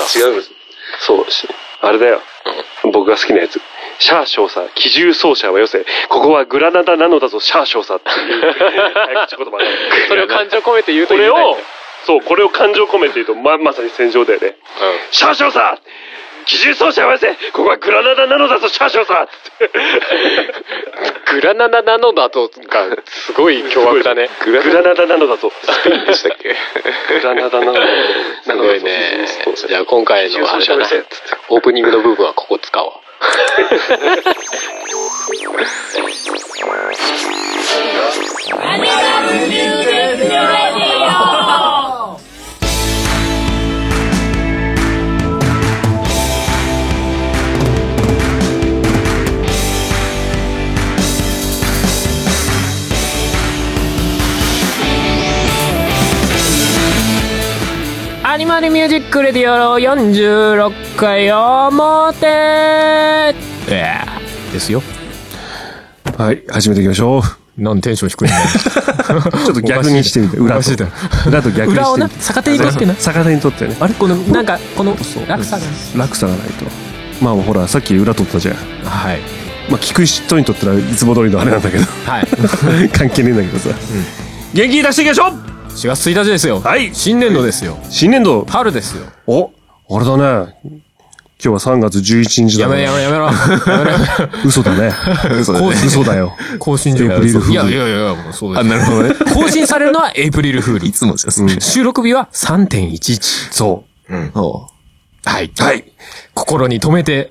だ。違うんです。そうし、あれだよ。僕が好きなやつ。シャー少佐、機銃奏者はよせ。ここはグラナダなのだぞ、シャー少佐っていう。早口言葉 それを感情込めて言うとこれを、そう、これを感情込めて言うと、ま、まさに戦場だよね。シャー少佐機銃奏者はよせ。ここはグラナダなのだぞ、シャー少佐ってグラナダなのだとが、すごい凶悪だね。グラナダなのだぞ。でしたっけ？グラナダなの。すごいね。じゃあ今回のあれだな。オープニングの部分はここ使おう。ア ニマルミュージックレディオ46回表ですよ。はい、始めていきましょう。なんテンション低いんだよ。ちょっと逆にしてみて、裏と。裏と逆に。裏をな逆手にとってな逆手にとってね。あれ？この、なんか、この落差が。落差がないと。まあほら、さっき裏取ったじゃん。はい。まあ聞く人にとってはいつも通りのあれなんだけど。はい。関係ねえんだけどさ。元気出していきましょう4月1日ですよ。はい新年度ですよ。新年度春ですよ。おあれだね。今日は3月11日だねやめろやめろやめろ。やめろやめろ。嘘だね。嘘だね。嘘だよ。更新時エイプリルフールいやいやいや、もうそうです。あ、なるほどね。更新されるのはエイプリルフール。いつもじゃん。うん。収録日は3.11。そおはい。う。はい。心に留めて、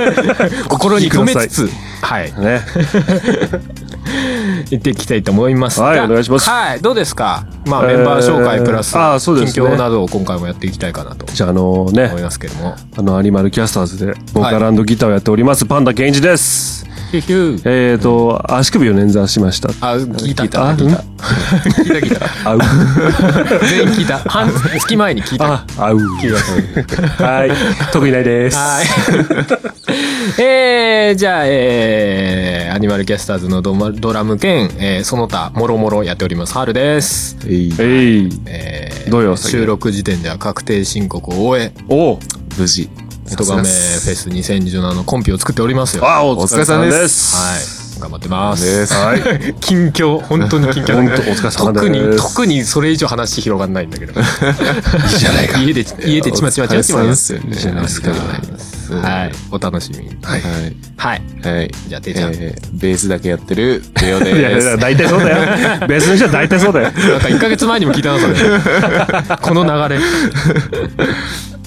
心に留めつつ、はい。ね。行っていきたいと思いますが。はいお願いしますはい。どうですか？まあ、えーメンバー紹介プラス、あーそうですね近況などを今回もやっていきたいかなとじゃああのね思い、ますけれども。あのアニマルキャスターズでボーカルギターをやっております、パンダケンイチです。えーと、足首を捻挫しました。あ、聞いた。聞いた。あ聞いた。あう。全員聞いた。半月前に聞いた。あ、あう。はい。特にないです。はい。えー、じゃあ、えー、アニマルキャスターズのドマドラム兼、えー、その他、もろもろやっております、春です。えい。えい。えー、どうよ収録時点では確定申告を終え、おう無事。音亀フェス2017のコンピを作っておりますよ。あ、おお疲れ様ですはい。頑張ってます。はい。近況、本当に近況。本当お疲れ様です特に、特にそれ以上話広がんないんだけど。いいじゃないか。家で、家でちまちまちまちま。ですじゃないですか。はい。お楽しみに。はい。はい。はい。じゃあ、ていちゃん。えー、ベースだけやってる、レオ いやいですや、。大体そうだよ。ベースの人は大体そうだよ。なんか1ヶ月前にも聞いたな、それ。この流れ。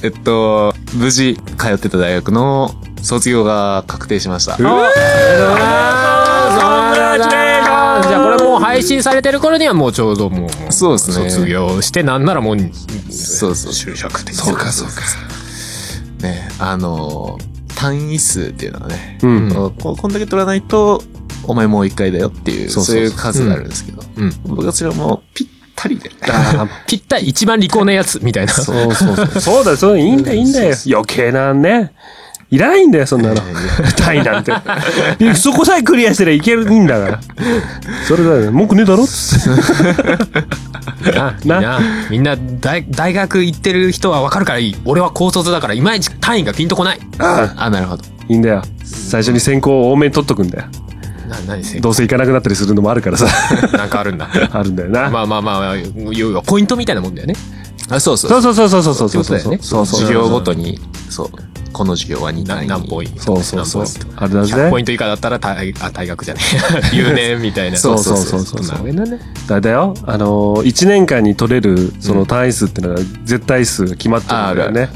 えっと、無事通ってた大学の卒業が確定しました。じゃあこれもう配信されてる頃にはもうちょうどもうそうですね卒業してなんならもうそうそう。就職ってそうか、そうか。ね、あの、単位数っていうのはね、うん。ここんだけ取らないと、お前もう一回だよっていう、そういう数があるんですけど、うん僕はそれはもうぴったりで。あ ぴったり一番利口なやつみたいなーそうそうそう。そうだよ、そういいんだよ、いいんだよ。余計なね。いらないんだよ、そんなの。単位なんて。そこさえクリアしてりゃいけるんだから。それだよ。文句ねえだろって。なみんなみんな大大学行ってる人はわかるからいい俺は高卒だからいまいち単位がピンとこないあ、なるほど。いいんだよ。最初に先行を多めに取っとくんだよ。どうせ行かなくなったりするのもあるからさ。なんかあるんだ あるんだよな。まあまあまあ要はポイントみたいなもんだよねあ、そうそう。そうそうそうそうそうそうそうってことだよねそうそう。授業ごとに、そう。この授業は2単位。何ポイントそうそうそうあれだぜ100ポイント以下だったら大あ大学じゃねえ留年みたいなそうそうそうそうなるほどねだだよ。あのー、1年間に取れる、その単位数ってのが、絶対数が決まってるんだよね。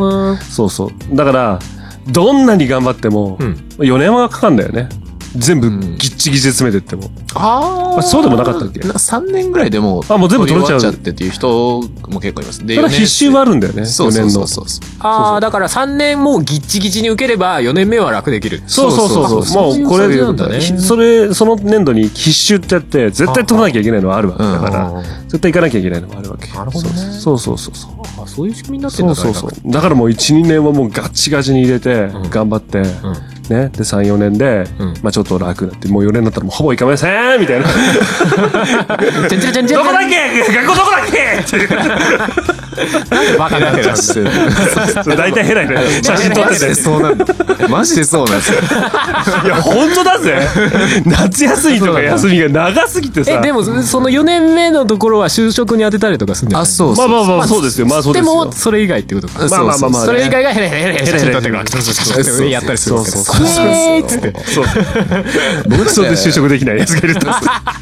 そうそう。だから、どんなに頑張っても、うん4年はかかんだよね。全部んぎっちぎちで詰めてっても。ああそうでもなかったっけ？な ?3 年ぐらいでもう、あもう全部取れちゃうちゃってっていう人も結構います。でそれは必修はあるんだよね。そう4年の。そうそうそう。ああだから3年もうギッチギチに受ければ4年目は楽できるそうそうそうそう。そうそうもうこれそれ、その年度に必修ってやって、絶対取らなきゃいけないのはあるわけだから、絶対行かなきゃいけないのもあるわけ。なるほどねそうそうそうそう。あそういう仕組みになってんだそうそうそう。だからもう1、2年はもうガッチガチに入れて、頑張って、ね。で、3、4年で、うん。まあちょっと楽になって、もう4年になったらもうほぼ行かませんみたいな。どこだっけ？学校どこだっけ？ってバカになってるしてるそれ大体ヘラヘラ写真撮ってて。そうなんだ。マジでそうなんですよ。いや、本当だぜ。夏休みとか休みが長すぎてさ。え、でも、その4年目のところは就職に当てたりとかするんだよ、ね。あ、そうま。あまあまあ、そうですよ。まあそうでよ。ですも、それ以外ってことか。まあまあまあまあ。それ以外がヘレヘレヘレヘレ写真撮ってるから、そうそうそうやったりするわけです。そうそうそう。そう。僕それで就職できないやつがいると。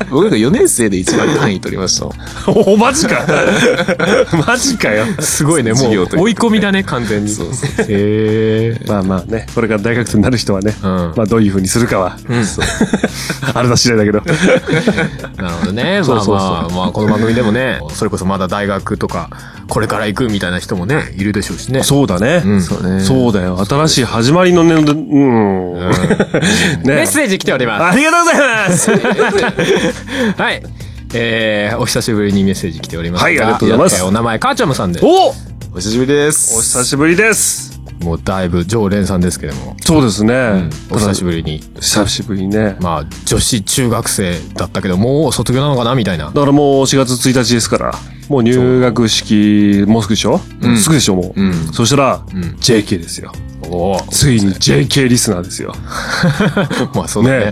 僕が4年生で一番単位取りました。お、マジか。マジかよ。すごいね、もうう追い込みだね、完全に。そうそうへえ。まあまあね、これから大学生になる人はね、うんまあどういう風にするかは、そうあれだ次第だけど。なるほどね。まあそうそうそうまあ、まあ、この番組でもね、それこそまだ大学とか、これから行くみたいな人もね、いるでしょうしね。そうだね。んそうね。そうだよ。新しい始まりの年度、うん。メねッセージ来ております。ありがとうございます。はい。えー、お久しぶりにメッセージ来ておりますが。はいありがとうございますえーお名前、カーチャムさんです。おお久しぶりです。お久しぶりです。もうだいぶ常連さんですけども。そうですね。お久しぶりに。久しぶりにね。まあ、女子中学生だったけど、もう卒業なのかなみたいな。だからもう4月1日ですから、もう入学式、もうすぐでしょ、んすぐでしょ、もう。うんそしたら、ん JK ですよ。おお。ついに JK リスナーですよ。まあ、そうだねね。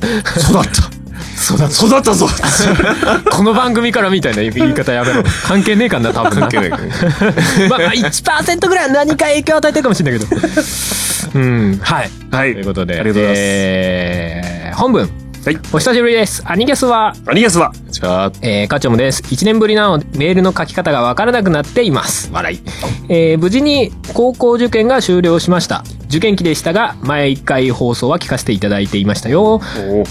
育った。育った。育ったぞ この番組からみたいな言い方やめろ。関係ねえかな、多分な。関係ないから。まあ、まあ、1%ぐらいは何か影響を与えてるかもしれないけど。うん。はい。はい。ということで、ありがとうございます。えー、本文。はい。お久しぶりです。アニゲスは、アニゲスは、えー、課長もです。1年ぶりなので、メールの書き方がわからなくなっています。笑い。えー、無事に高校受験が終了しました。受験期でしたが、前1回放送は聞かせていただいていましたよ。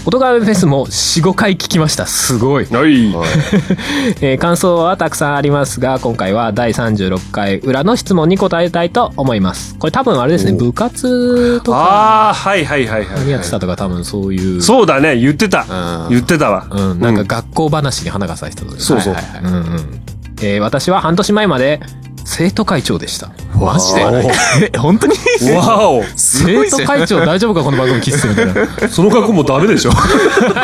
音ガメフェスも4、5回聞きました。すごい。はい。えー感想はたくさんありますが、今回は第36回裏の質問に答えたいと思います。これ多分あれですね、部活とかああ、はいはいはいはい。何やってたとか多分そういう。そうだね、言ってた。うん言ってたわ。うん、なんか学校話に花が咲いてたとそうそうはいはいはいうんうん。えー私は半年前まで生徒会長でした。マジで？え、本当に？わお。生徒会長大丈夫かこの番組聞いててみたいな。その格好もうダメでしょ。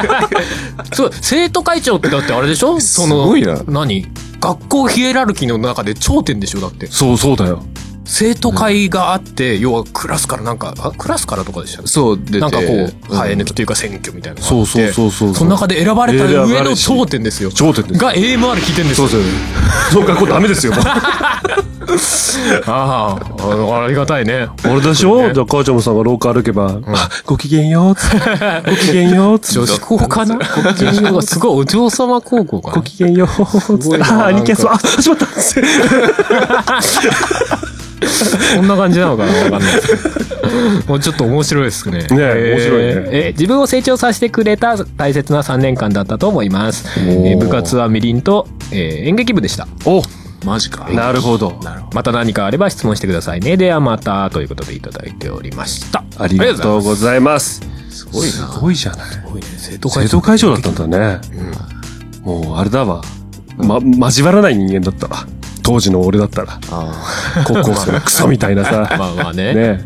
そう、生徒会長ってだってあれでしょ？その、すごいな。何？学校ヒエラルキーの中で頂点でしょだって。そうそうだよ。生徒会があって、要はクラスからなんか、あクラスからとかでしたそう、出て。なんかこう、生え抜きき。というか選挙みたいなそうそうそうそう。その中で選ばれた上の頂点ですよ。頂点です。が AMR 聞いてんですよ。そうそう。その格好ダメですよ。も うああ、ありがたいね。あれでしょ？じゃあ母ちゃんさんが廊下歩けば、あごきげんようっつって。ごきげんようっつ って。女子校かな？ごきげんようがすごいお嬢様高校かな？ごきげんようっつああ、ニキャス、あ、始まった っつって。そんな感じなのかなわかんないですけど。もうちょっと面白いですね。ね面白いねえー自分を成長させてくれた大切な3年間だったと思います。えー部活はみりんと、えー演劇部でした。おマジか。なるほど。また何かあれば質問してくださいね。ではまた、ということでいただいておりました。ありがとうございます。すごいな。すごいじゃない。すごいね。生徒生徒会長だったんだね。もう、あれだわ。ま、交わらない人間だったわ。当時の俺だったら。あ高校生のクソみたいなさ。まあまあね。ね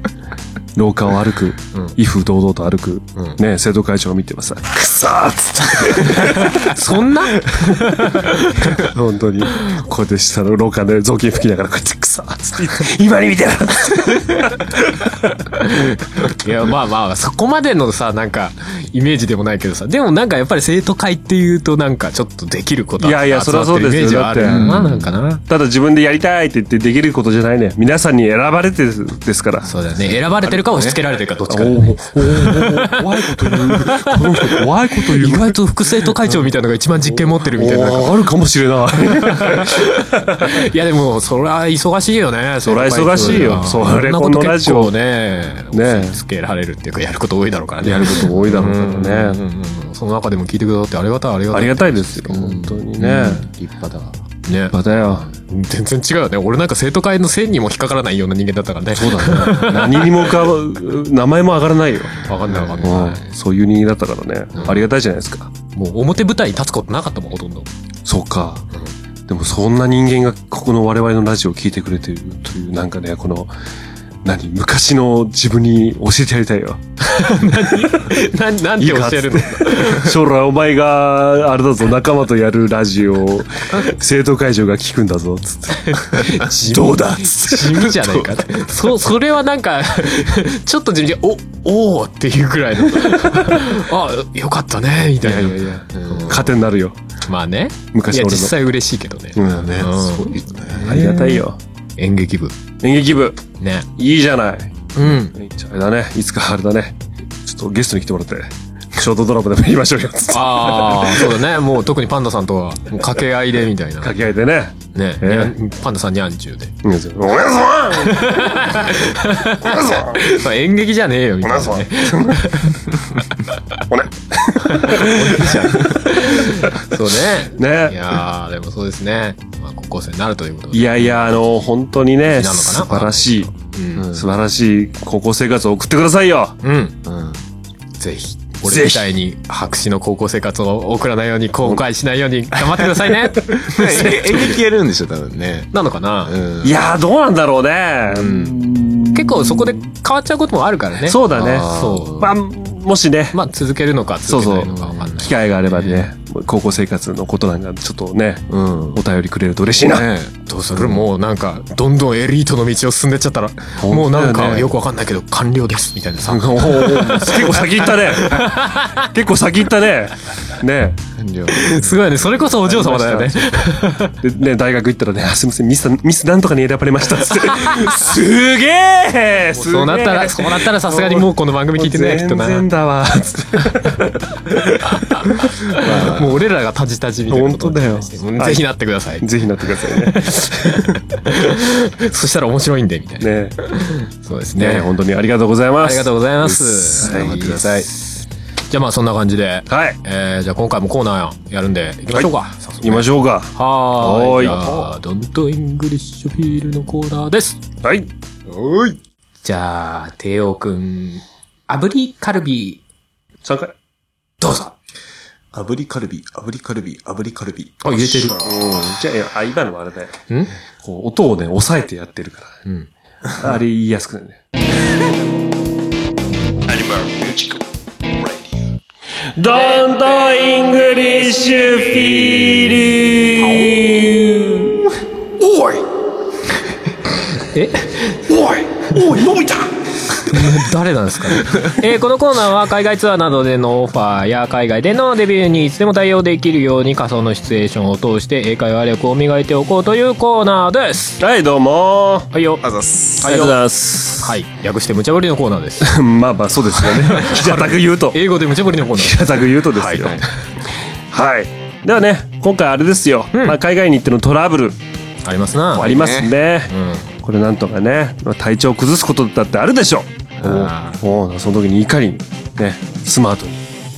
廊下を歩く、威風堂々と歩く、うん。ね生徒会長を見てもさ、くそーっつって、そんな？本当に、こうやって下の廊下で雑巾拭きながら、こうやってくそーっつって、今に見てな いや、まあまあ、そこまでのさ、なんか、イメージでもないけどさ、でもなんかやっぱり生徒会っていうとなんかちょっとできることいやいやそりゃそうですよ。イメージはある。まあなんかな。ただ自分でやりたいって言ってできることじゃないね。皆さんに選ばれてですから。そうだよね。選ばれてるか押し付けられてるかどっちか怖いこと言う。この人怖いこと言う。意外と副生徒会長みたいなのが一番実験持ってるみたいな。あるかもしれない。いやでも、そりゃ忙しいよね。そりゃ忙しいよそそれこのラジオね、ね押し付けられるっていうか、やること多いだろうからね。やること多いだろうからね。うんその中でも聞いてくださってありがたい、ありがたい。ありがたいですよ。本当にね。立派だ。ね。またよ。全然違うよね。俺なんか生徒会の線にも引っかからないような人間だったからね。そうだね。何にもか、名前も上がらないよ。わかんないわかんない。うんそういう人間だったからね。ありがたいじゃないですか。もう表舞台に立つことなかったもん、ほとんど。そうか。でもそんな人間がここの我々のラジオを聞いてくれてるという、なんかね、この、何？昔の自分に教えてやりたいよ。ななんて教えるの？将来お前が、あれだぞ、仲間とやるラジオ。を、生徒会長が聞くんだぞ、つって。どうだつって。地味じゃないかそそれはなんかちょっと地味でおおーっていうくらいの。あよかったねみたいな。糧になるよ。まあね。い昔俺の。や実際嬉しいけどね、うんね、うん。すごいですね。ありがたいよ。演劇部演劇部、ね。いいじゃない。うん。ああれだね、いつかあれだね。ちょっとゲストに来てもらって、ショートドラマでも言いましょうよ。ああそうだね。もう特にパンダさんとはもう掛け合いでみたいな。掛け合いでね。ね、えパンダさんにゃんちゅうで。うんお願いします。まあ演劇じゃねえよみおたいな。そうねいね。やーでもそうですね、まあ、高校生になるということでいやいや、あの、本当にね、素晴らしい、うん、素晴らしい高校生活を送ってくださいよ。うん、うん。ぜひ俺みたいに白紙の高校生活を送らないように後悔しないように 頑張ってくださいね演劇やるんでしょ、多分ね。なのかな、うん。いやー、どうなんだろうね。結構そこで変わっちゃうこともあるからねそうだね。そうまあ、もしね、まあ続けるのか続けないのか分かんない。機会があればね、高校生活のことなんかちょっとね、うん。お便りくれると嬉しいな。ね。どうする？もうなんかどんどんエリートの道を進んでっちゃったらもうなんかよくわかんないけど官僚ですみたいなさ。結構先行ったね。結構先行ったね。ね。すごいね。それこそお嬢様だよね。でね、大学行ったらね、あすみません、ミス、ミスなんとかに選ばれましたっつって。すげえそうなったらそうなったらさすがにもうこの番組聞いてねきっとな。全然だわ。もう俺らがタジタジみたいな本当だよぜひなってくださいぜひなってくださいね。そしたら面白いんでみたいなねそうですねね本当にありがとうございます。ありがとうございますはい頑張ってくださいじゃあまあそんな感じではい。えーじゃあ今回もコーナーやるんでいきましょうか早速行きましょうか。はーい。はーいじゃあ、 Don't English Feel のコーナーです。はい。じゃあ、テオくん、炙りカルビ、3回。どうぞ。炙りカルビ、炙りカルビ、炙りカルビ。あ、入れてる。うん。じゃああ、今のはあれだよ。ん？こう、音をね、抑えてやってるから。うん。あれ言いやすくなるね。 Don't English Feel え？おいおい、伸びた誰なんですかね。えーこのコーナーは海外ツアーなどでのオファーや海外でのデビューにいつでも対応できるように仮想のシチュエーションを通して英会話力を磨いておこうというコーナーです。はい、どうもはいよ。あざっす。ありがとうございます。はい。略して無茶ぶりのコーナーです。まあまあ、そうですよね。平たく言うと。英語で無茶ぶりのコーナー。平たく言うとですよ。はい。ではね、今回あれですよ。うんまあ、海外に行ってのトラブルありますな。ありますね。うん。これなんとかね、まあ体調を崩すことだってあるでしょう。あおうその時にいかにね、スマートに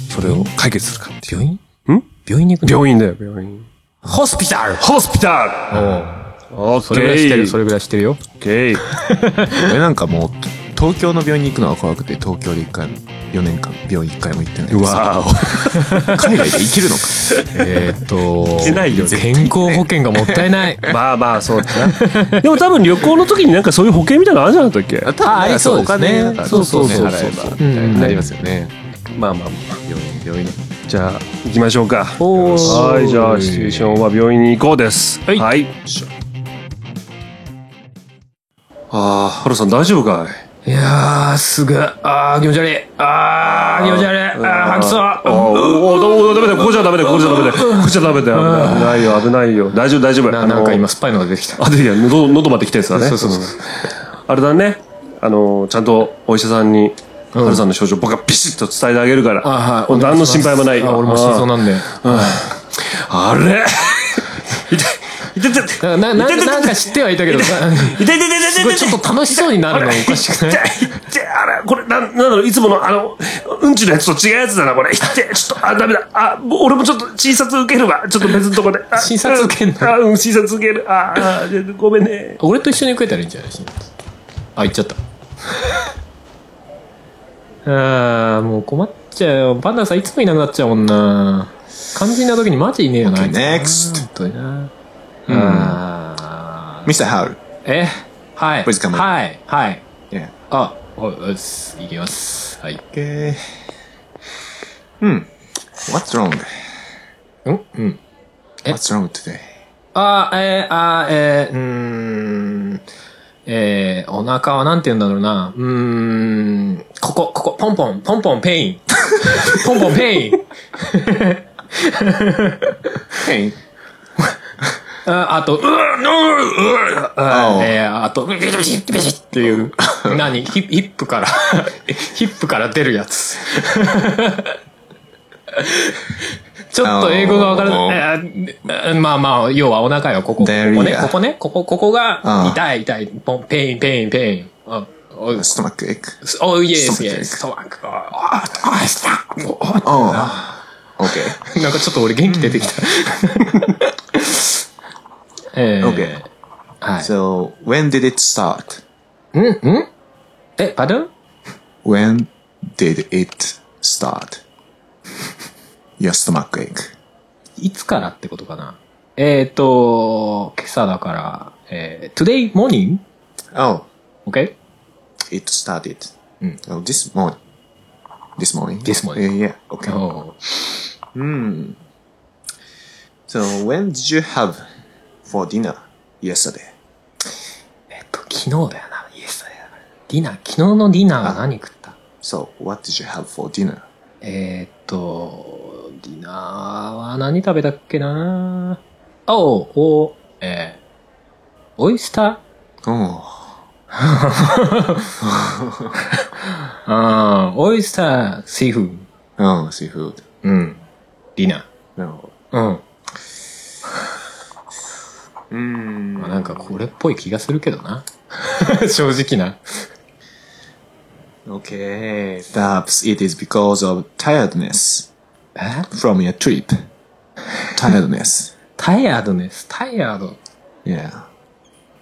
それを解決するかっていう。病院ん？病院に行くの？病院だよ、病院。ホスピタルホスピタルオッそれぐらい知ってる、それ。れぐらい知ってるよ。オッケー。俺なんかもう、東京の病院に行くのが怖くて、東京で一回も、4年間、病院一回も行ってないうわ 海外で生きるのか？えーっと、けないよ健康保険がもったいない。お。まあまあ、そうだな。でも多分旅行の時になんかそういう保険みたいなのあるじゃなかったっけあありそうですねそうそうそうね払えばうんみたいになりますよね。まあまあまあ。病院、病院。じゃあ、行きましょうか。はい、じゃあ、シチュエーションは病院に行こうです。はいはい。ああ、ハルさん大丈夫かい？いやー、すぐ、あー、気持ち悪い。あー、気持ち悪い。あー、吐きそう。あおおおダメだよここじゃダメだよここじゃダメだよここじゃダメだよ。危ないよ危ないよ。大丈夫大丈夫。ななんか今、酸っぱいのが出てきた。あでいや喉喉まで来たやつだね。そうそうそう。あれだね。あのちゃんとお医者さんにハルさんの症状僕がビシッと伝えてあげるから。あはい。何の心配もない。よあ俺も死にそうなんで。あれ？痛 い痛い痛い痛いな、な、ななんか知ってはいたけど、さ痛い痛い痛い痛いすごいちょっと楽しそうになるのおかしくない痛いあれこれなんなんだろういつものあのうんちのやつと違うやつだなこれ。痛いちょっとあダメだ。あ俺もちょっと診察受けるわ。ちょっと別のとこで。あ診察受けんの？あうん診察受ける。ああごめんね。俺と一緒に食えたらいいんじゃないあ、行っちゃった。あー、もう困っちゃうよ。パンダさんいつもいなくなっちゃうもんな。肝心な時にマジいねえよな。あいつ。Next 本当にな。あー Mr. Howell. えはい。Please come in. はい。はい。Yeah. あ、おうっす。いきます。はい。Okay. Hmm. What's wrong? うんうん。え？What's wrong today? あー、えー、あー、えー、うーん。えー、お腹はなんて言うんだろうな。うーん。ここ、ここ、ポンポン、ポンポンペイン。ポンポン pain。Hey. ああと、うー、うー、うー、ああえー、あと、ビシッビシッっていう、何？ヒヒップから、ヒップから出るやつ。ちょっと英語がわからないえー。まあまあ、要はお腹よ、ここ。ここね、ここね、ここ、ここがあ、痛い痛い、ポン、 pain、pain、pain。あお Stomach ache. おイエス、Stomach イエ ache ス、ストマック。Oh. Okay. なんかちょっと俺元気出てきた。えー Okay. はい。So, when did it start? んんえ、パドン When did it start? Your stomach ache. いつからってことかなえっ、ー、と、今朝だから、えー、today morning? Oh, Okay? it started. Mm. Oh, this morning. This morning. This morning. Yeah, yeah. Okay. Oh. Hmm. So, when did you have for dinner yesterday? えっと、昨日だよな。イエスだよ。ディナー、昨日のディナーは何食った？So, what did you have for dinner? えーっと、ディナーは何食べたっけな？おう、お、えー、オイスター Oh, あー、オイスター、シーフー oh, seafood. うん。ディナ No. ー。うん。Hmm. まあなんかこれっぽい気がするけどな。正直な。Okay. Perhaps it is because of tiredness え from your trip. Tiredness. タイヤードです。タイヤード。Yeah.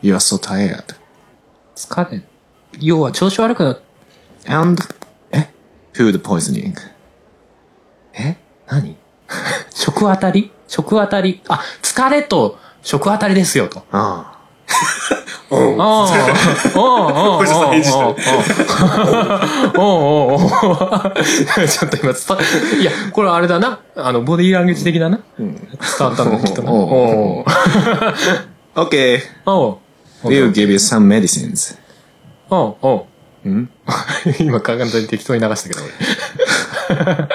You are so tired. 疲れ。要は調子悪くなっ And え food poisoning. え何食当たり食当たり。あ、疲れと食あたりですよ、と。ああ。うん。おおおさん返事しておおおちょっと今、いや、これあれだな。あの、ボディーランゲージ的だな。伝わったのきっとな。おお Okay. Oh. We'll give you some medicines. Oh, oh. ん？今簡単に適当に流したけど、俺。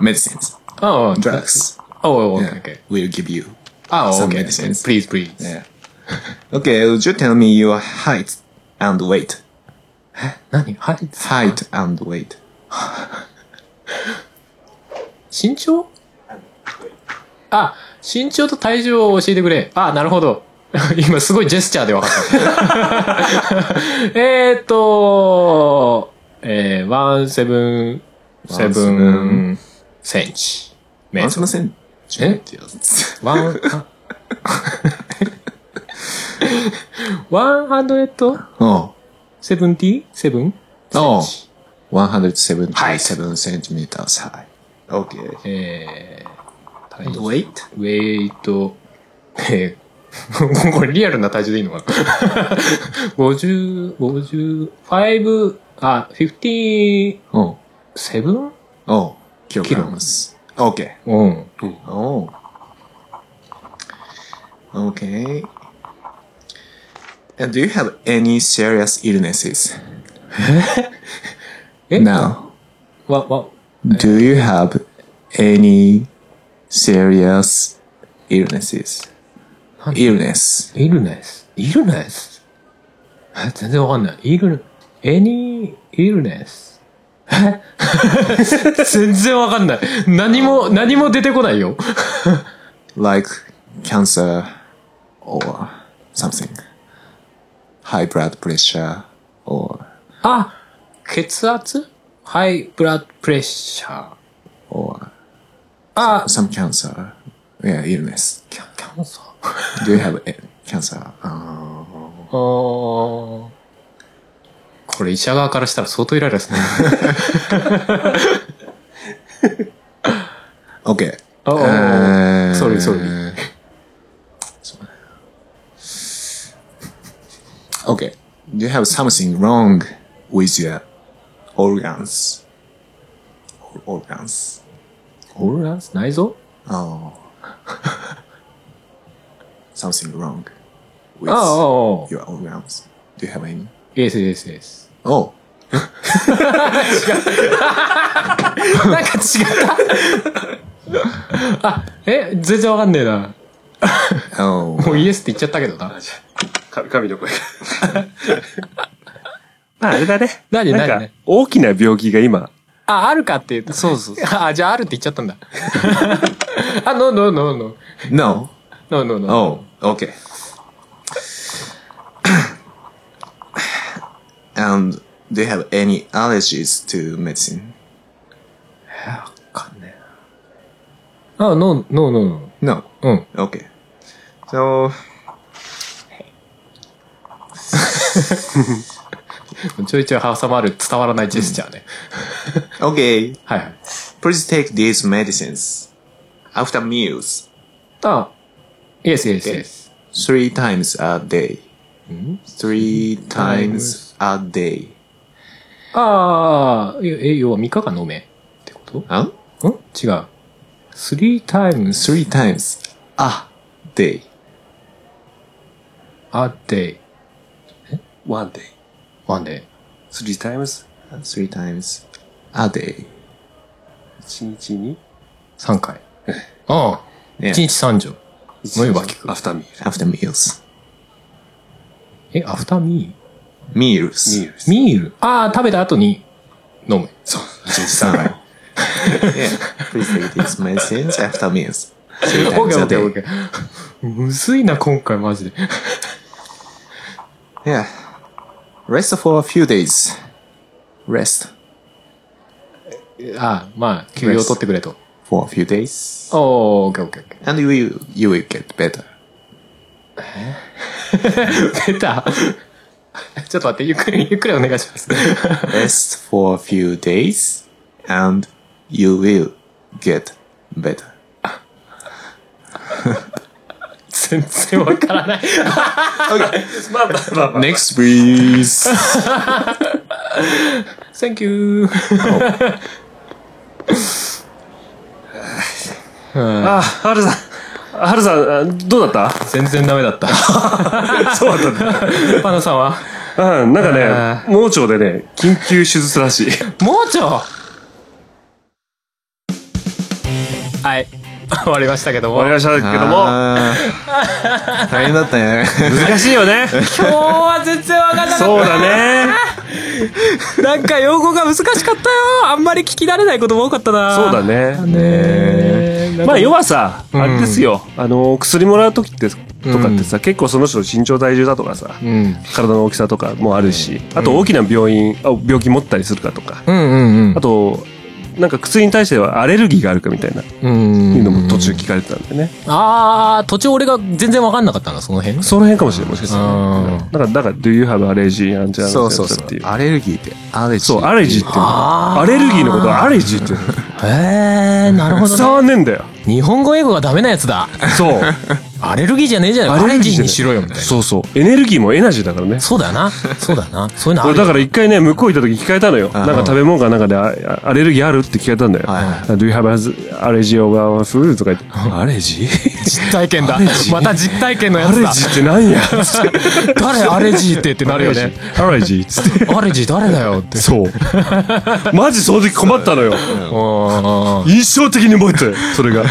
medicines. Oh, drugs. おう okay. We'll give you. ああ、Some オッケー。medicines. Please, please. Yeah. Okay, would you tell me your height and weight? 何はい。Height and weight. 身長あ、身長と体重を教えてくれ。あ、なるほど。今すごいジェスチャーで分かった。えーっと、えー、ワンセブン、セブンセンチ。メートル 1cm. ワン、あ ワンハンドレット Oh. セブンティセブン？Oh. センチ177 centimeters high. Okay. えー、体 And 重 weight? ウェイト、えー、これリアルな体重でいいのかな ?50、55、あ、57? Oh. Oh. Kilograms. Okay. Mm. Oh. Okay. And do you have any serious illnesses? Eh? no. What? What? Do you have any serious illnesses? illness. illness. illness? 全然わかんない。ill, any illness? 全然わかんない。何も、何も出てこないよ。Like cancer or something. High blood pressure or あ、血圧ハイブラッドプレッシャー。or あ、some cancer. Yeah, illness. キャキャンサー。Do you have cancer? Uh, あーこれ医者側からしたら相当イライラですね。okay. ああ、Uh, sorry, sorry. Okay. Do you have something wrong with your organs? Organs. オーランス内臓 Oh. something wrong with ああ、ああ、your organs. Do you have any? yes, yes, yes. Oh. なんか違った。あ、え、全然わかんねえな。Oh. もうイエスって言っちゃったけどな。か神の声が。まあ、あれだね。なんか何？何何、大きな病気が今、あ、あるかって言った。そうそうあ、じゃああるって言っちゃったんだ。あ、no, no, no, no. No? No, no, no. Oh, okay. and do you have any allergies to medicine? わかんねえな。あ、no, no, no, no. No. うん。 Okay. So, ちょいちょい挟まる伝わらないジェスチャーね。 okay. はいはい。 Please take these medicines after meals あ、yes, yes, yes. three times a day. Three times a day. ああ、え、要は3日間飲めってこと Huh? ん違う。three times Three times a day. a day. one day, one day. three times, Three times a day. 一日に、3回。ああ。1日3錠。飲めば効く。アフターミール。After meals. え、アフターミ Meals. ミールーミールああ、食べた後に飲む。そう。yeah. Please take these medicines after meals. Three オッケ times ーオ a ッケーオッ day. ケー。むずいな、今回マジで。Yeah. Rest for a few days. Rest ああ、まあ、休養取ってくれと。for a few days. おー、オッケーオッケーオッケ And you will, you will get better. ー。出た。ちょっと待って、ゆっくり、ゆっくりお願いします。 Rest for a few days. And you will get better. 全然わからない。 Next, please. Thank you. あ、はるさん。 はるさんあ、どうだった？全然ダメだった。そうだったんパナさんは？だ。うん、なんかね、盲腸でね、緊急手術らしい。もうちょはい。終わりましたけども。終わりましたけども、大変だったね。難しいよね。今日は全然わかんなかった。そうだね。なんか用語が難しかったよ。あんまり聞き慣れないことも多かったな。そうだね。ねえ。まあ要はさ、あれですよ、あの、薬もらう時って、とかってさ、結構その人の身長体重だとかさ、うん。体の大きさとかもあるし、あと大きな病院、あ病気持ったりするかとか、あ。と、なんか薬に対してはアレルギーがあるかみたいな、うん。いうのも途中聞かれてたんだよね。ああ、途中俺が全然わかんなかったんだ、その辺？その辺かもしれない、もしかしたら。だから、だから、do you have allergy and そうそうそうっていう。。アレルギーって、アレルギー。そう、アレジーってアレルギーのことはアレジーって。へえ、なるほど、伝ね。わんねえんだよ。日本語英語がダメなやつだ。そう。アレルギーじゃねえじゃん。アレルギーにしろよ、みたいな。そうそう。エネルギーもエナジーだからね。そうだよな。そうだよな。そういうのあるだから一回ね、向こう行った時聞かれたのよ。なんか食べ物かなんかであアレルギーあるって聞かれたんだよ。はいは Do you have allergy over food? とか言って。アレジ実体験だ。また実体験のやつだ。アレジって何や？誰？アレジーってってなるよね。アレジっつって。アレジー誰だよって。そう。マジその時困ったのよ。うん。印象的に覚えてるそれが。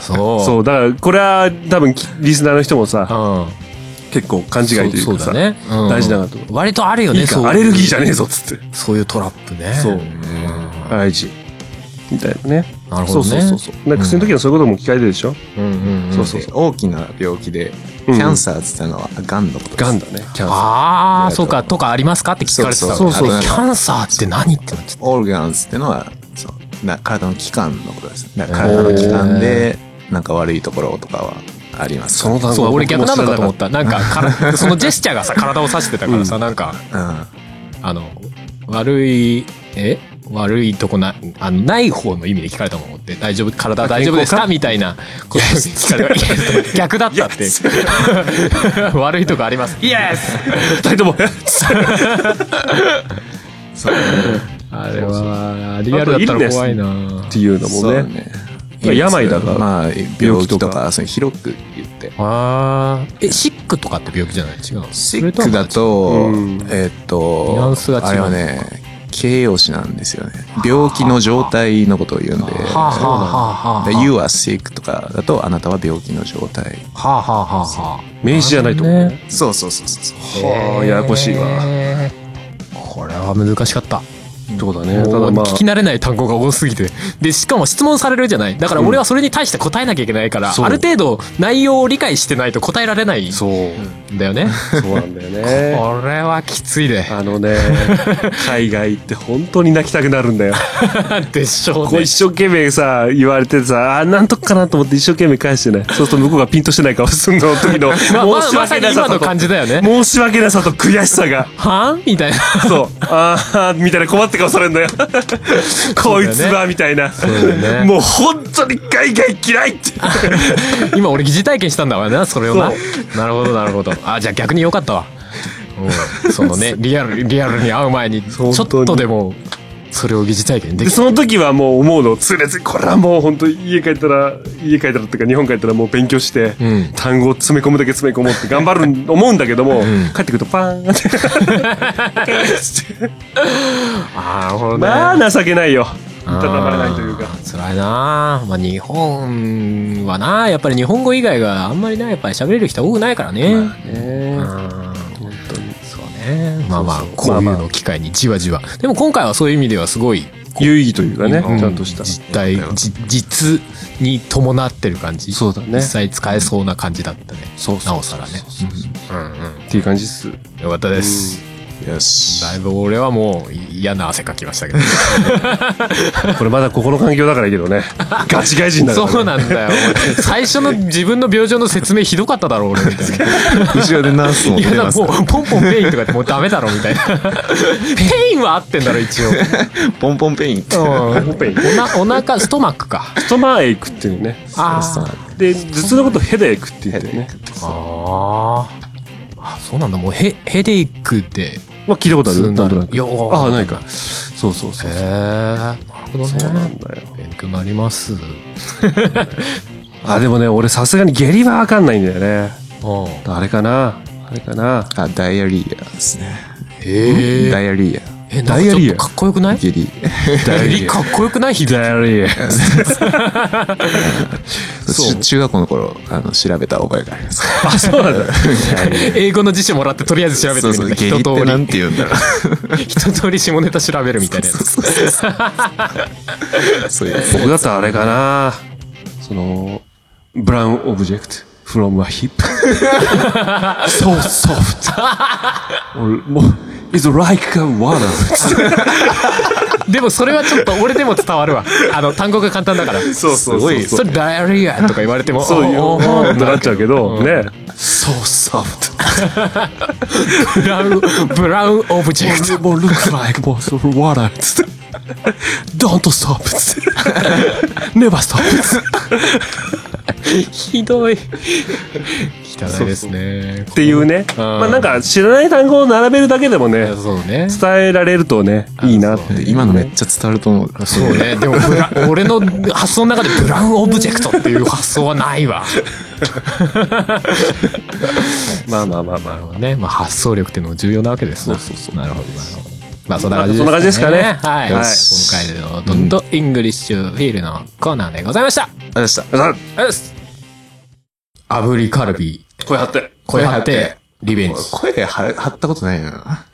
そう。そう。だから、これは多分きリスナーの人もさ、うん。結構勘違いというかさ、ね。うん大事だなと。割とあるよね、いいか？そうアレルギーじゃねえぞっつって。そういうトラップね。そう。アレジー。みたいなね。なるほどねそうそうそうそう。薬の時はそういうことも聞かれてるでしょ、うんうんうん。そうそうそう。大きな病気で、うんキャンサーって言ったのは、ガンのことです。ガンだね、キャンサああ、そうか、とかありますか？って聞かれてたそうそうキャンサーって何ってなっちゃっオーガンズってのは、そう、な体の器官のことです。体の器官で、なんか悪いところとかはあります。その単語た。そう、俺逆なのかと思っった。なんか、から そのジェスチャーがさ、体を指してたからさ、なんか、うん。あの、悪い、え？悪いとこな、あの、ない方の意味で聞かれたもんって、大丈夫、体は大丈夫ですか？みたいなこと聞かれた。逆だったって。悪いとこあります。イエス二人とも、そうあれは、リアルだったら怖いなっていうのもね。病だからまあ、病気と病気とかか、そういう広く言って。あーえ、シックとかって病気じゃない？違うの？シックだとうん、えーっと、ニュアンスが違うあれはね、形容詞なんですよね。病気の状態のことを言うんで、はあはあはあはあ。で You are sick とかだと、あなたは病気の状態。はあはあはあはあ。名詞じゃないと思うね。そうそうそうそう。はあ、ややこしいわ。これは難しかった。そうだね。ただまあ、聞き慣れない単語が多すぎて。で、しかも質問されるじゃない。だから俺はそれに対して答えなきゃいけないから、そうある程度内容を理解してないと答えられないんそう。だよね。そうなんだよね。これはきついで。あのね、海外行って本当に泣きたくなるんだよ。でしょうねこう一。生懸命さ、言われてさ、あ、なんとかかなと思って一生懸命返してね。そうすると向こうがピンとしてない顔すんの時の、まあ、まあ申し訳なさとに今の感じだよね。申し訳なさと悔しさが。はんみたいな。そう。あー、みたいな困って顔されるんだよ。こいつは、みたいな。ねもう本当に海外嫌いって。今俺疑似体験したんだわな、それをなそ。なるほど、なるほど。あ、じゃあ逆によかったわ。うん、そのね、リアル、リアルに会う前に、ちょっとでも、それを疑似体験でで、きその時はもう思うの、痛烈に、これはもう本当家帰ったら、家帰ったらっていうか日本帰ったらもう勉強して、ん単語を詰め込むだけ詰め込もうって頑張る、思うんだけども、帰ってくるとパーンって。ああ、ね。まあ情けないよ。いたたまれないというか。辛いなまあ日本はなやっぱり日本語以外があんまりなやっぱり喋れる人多くないからね。ねうん本当に。そうね。まあまあこういうのを機会にじわじわ。でも今回はそういう意味ではすごい有意義というかね、うんちゃんとした。実態、じ実に伴ってる感じ。そうだね実際使えそうな感じだったね。そうなおさらね。うんうん。っていう感じです。よかったです。よし。だいぶ俺はもう嫌な汗かきましたけど。これまだここの環境だからいいけどね。ガチ外人だから、ね。そうなんだよ。最初の自分の病状の説明ひどかっただろ、俺みたいな。後ろでナースもいやだ出てますもうポンポンペインとかってもうダメだろみたいな。ペインは合ってんだろ一応。ポンポンペインって。うん。おなお腹ストマックか。ストマーエイクっていうね。あで、頭痛のことヘデエイクって言ってね。ああ。そうなんだ。もうヘヘデイクで。まあ聞いたことある？なんとなくああ、ないか。そうそうそう。へえ。なるほどそうなんね。だよ。勉強になります。あ、でもね、俺さすがに下痢はわかんないんだよね。うん。あれかな？あれかな？あ、ダイアリアですね。へえ。ダイアリア。え、なんかちょっとかっこよくない？下痢。ダイリかっこよくない？ダイアリ中 中学校の頃、あの、調べた覚えがあります。あ、そうなんだ。英語の辞書もらってとりあえず調べてみるんだ。下痢ってなん一通て言うんだろう。り。一通り下ネタ調べるみたいなやつ。僕だったらあれかなその、brown object from a hip. so soft. もう is like a water. でもそれはちょっと俺でも伝わるわ。あの、単語が簡単だから。そうそうそう。それ diarrhea とか言われても、そういう、おーなっちゃうけど、ね。so soft. brown、brown object。もう look like もうその water. つって don't stop. つって never stop. つってひどい。汚いですね。っていうね。うんまあなんか知らない単語を並べるだけでもね、そうね。伝えられるとね、いいなって。今のめっちゃ伝わると思う。そうね。でもブラ、俺の発想の中でブラウンオブジェクトっていう発想はないわ。まあまあまあまあ。ね。まあ発想力っていうのも重要なわけですな。そうそうなるほど、なるほど。まあそんな感じです、そんな感じですかねはい。はい今回の Don't English Feel のコーナーでございました。ありがとうございました。さあ、よし炙りカルビ、声張って。声張って、リベンジ。声は張ったことないな。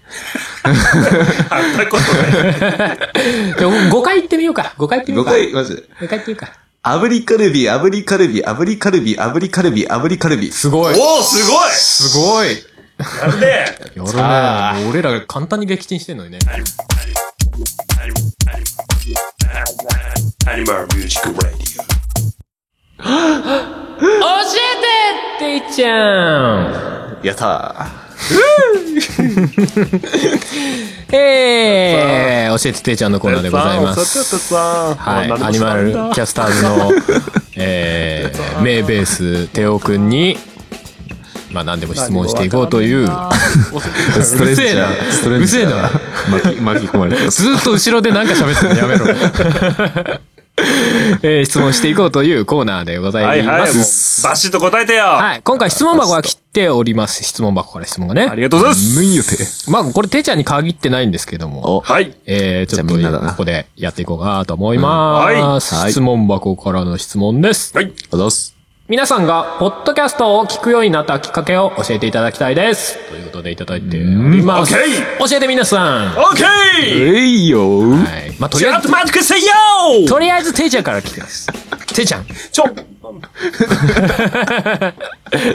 張ったことない。でも5回言ってみようか。5回言ってみよ5うか。回、マジで。5回言ってみようか。炙りカルビ、炙りカルビ、炙りカルビ、炙りカルビ、炙りカルビ。すごい。おおすごいすごい。やるねやるね。もう俺らが簡単に撃沈してんのにね。アニマルミュージックラディ教えてっていっちゃんやったー。えー、教えててーちゃんのコーナーでございます。は、はいアニマルキャスターズの、えー、名ベース、テオくんに、まあ何でも質問していこうという、ストレッチャー、ストレッチャー。巻き、巻き込まれてます。ずっと後ろで何か喋ってるのやめろ。えー質問していこうというコーナーでござはいいはい。もう、ます。バシッと答えてよ。はい。今回質問箱が来ております。質問箱から質問がね。ありがとうございます。無意予定。まあ、これ、てーちゃんに限ってないんですけども。お、はい。えー、ちょっとここでやっていこうかなと思います。うんはい質問箱からの質問です。はい。あざっす。皆さんが、ポッドキャストを聞くようになったきっかけを教えていただきたいです。ということでいただいております。オッケ教えて皆さん。オッケーえいよー。はい。まあ、とりちょあえず、っと待ってくださいよとりあえず、ていちゃんから聞きます。ていちゃん。ちょ、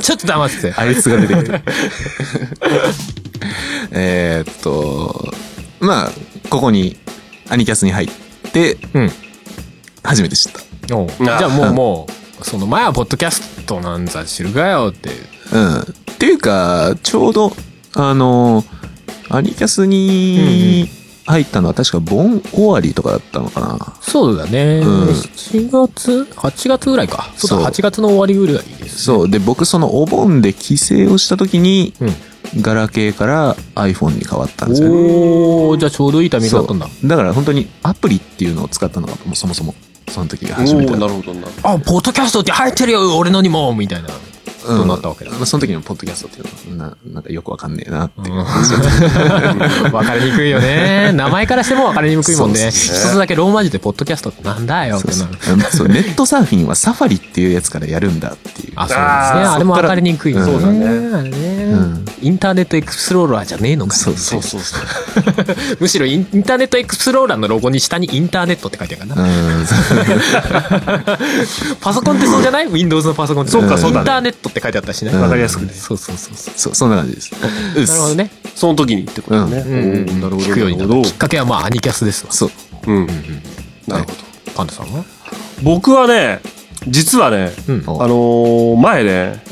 ちょっと黙ってて。あいつが出てきてる。えーっと、まあ、ここに、アニキャスに入って、うん。初めて知った。おうじゃあもう、もう、その前はポッドキャストなんざ知るがよっていう。うん。っていうか、ちょうど、あの、アニキャスに入ったのは確か盆終わりとかだったのかな。そうだね。うん7月 ?8 月ぐらいか。そうだ、そう8月の終わりぐらいです。そう。で、僕そのお盆で帰省をした時に、うん。ガラケーから iPhone に変わったんですよね。おー、じゃあちょうどいいタイミングだったんだ。だから本当にアプリっていうのを使ったのがもうそもそもその時が初めてだったなるほどな。あ、ポッドキャストって入ってるよ俺のにもみたいな。そうなったわけだ。まあその時のポッドキャストっていうのはななんかよくわかんねえなっていう。わかりにくいよね。名前からしてもわかりにくいもんね。一つだけローマ字でポッドキャストってなんだよってなる。そうネットサーフィンはサファリっていうやつからやるんだっていう。あ、そうですね。あれもわかりにくいよね。そうだねあれねんインターネットエクスプローラーじゃねえのかよそうそうそうそう。むしろインインターネットエクスプローラーのロゴに下にインターネットって書いてあるからな。うん パソコンってそうじゃない ?Windows のパソコンって。そうかそうだねインターネットって書いてあったしね。うんわかりやすくね。そうそうそうそう。そう、そんな感じです。うっすなるほど。ね。その時にってことね。うんうんなるほど。聞くようになったきっかけはまあアニキャスですわ。そう。うん。なるほど。パンダさんは？僕はね、実はね、うん。おあのー前ね、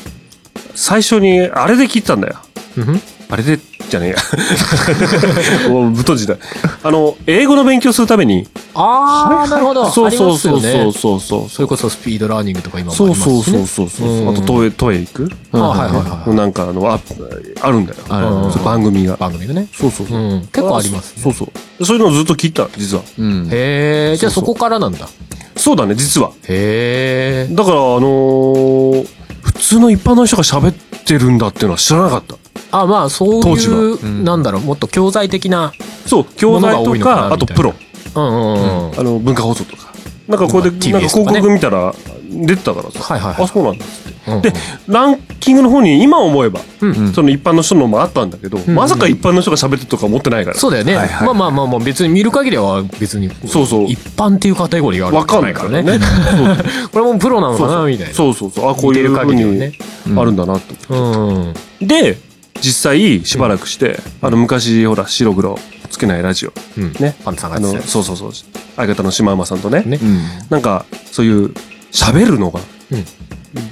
最初にあれで聞いたんだよ。うんあれで、じゃねえや。もうぶっとじだ。あの、英語の勉強するために。あー、なるほど。そうそうそうそうそうそう。それこそスピードラーニングとか今もありますそうそうそうそう。うんあとトイトイレ行く？あはいはいはい。なんかあの、ああるんだよ。番組が。番組がね。そうそうそうう。ん。結構ありますね。そうそう。そういうのをずっと聞いた、実は。うん。へえ、じゃあそこからなんだ。そうだね、実は。へえ。だから、あのー普通の一般の人が喋ってるんだっていうのは知らなかった。あ、まあそう当時はいう、なんだろう、もっと教材的な。そう、教材とものが多いのかなか、あとプロ。うんうんうん。あの、文化放送とか。なんかこれで、まあなんか TBS とかね広告見たら出てたからさ。はいはいはいあ、そうなんだっつって。うんで、ランキングの方に今思えば、うんその一般の人のもあったんだけど、まさか一般の人が喋ってるとか思ってないから。そうだよね。はいはいまあまあまあまあ、別に見る限りは別に。そうそう一般っていうカテゴリーがあるわかんないからね。これもプロなのかなみたいな。そうそうそう。あ、こういう見てるふうに限りはねあるんだなって。うん。で、実際しばらくして、あの昔ほら白黒つけないラジオ。うん。ね。パンツさんがやってそうそうそう。相方の島馬さんとね。ねうん。なんか、そういう、喋るのがうん、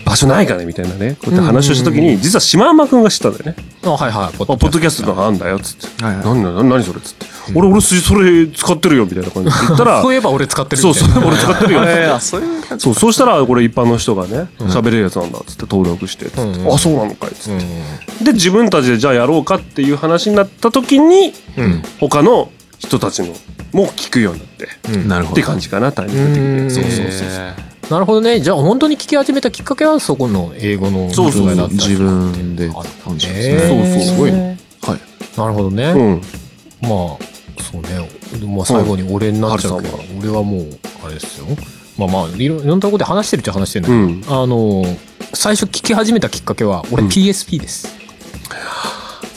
場所ないかねみたいなね。こうやって話をした時に、実は島馬くんが知ったんだよね。あ、はいはい。ポッドキャストのあんだよ、つって。はいはい何だ、何それ、つって。俺、俺、それ使ってるよ、みたいな感じで 言ったらそう、いえば俺使ってるそうそみたいうな。俺使ってるよ。えー、そう。そう、そうしたら、これ一般の人がね、喋れるやつなんだ、つって登録して、つってうんうんあ、そうなのかい、つって。うで、自分たちでじゃあやろうかっていう話になった時に、ん。うん。他の人たちのも聞くようになって、うんなるほど。って感じかな、タイミング的うんに。そうそうそう。なるほどね。じゃあ本当に聞き始めたきっかけはそこの英語のそうそう動画だったり自分で感じへですーね。そうそうすごいね。はい。なるほどね。うん。まあ、そうね。まあ最後に俺になっちゃうけど、うん俺はもう、あれですよ。まあまあ、いろんなところで話してるっちゃ話してるんだけど、うん。あの、最初聞き始めたきっかけは、俺うん PSP です。